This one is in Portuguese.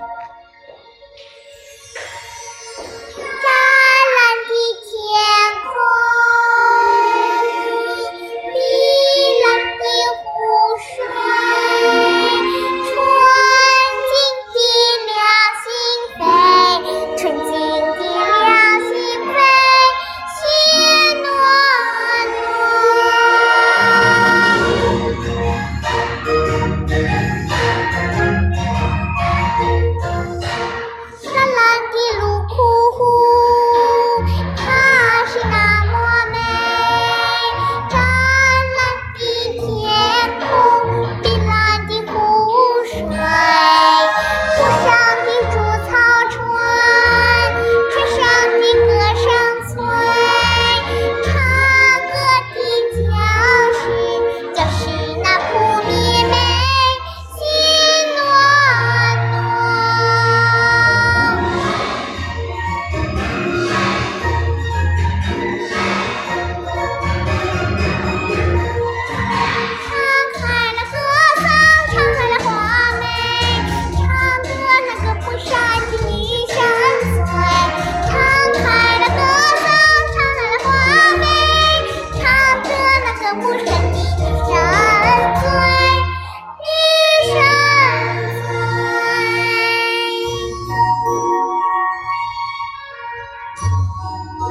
you Música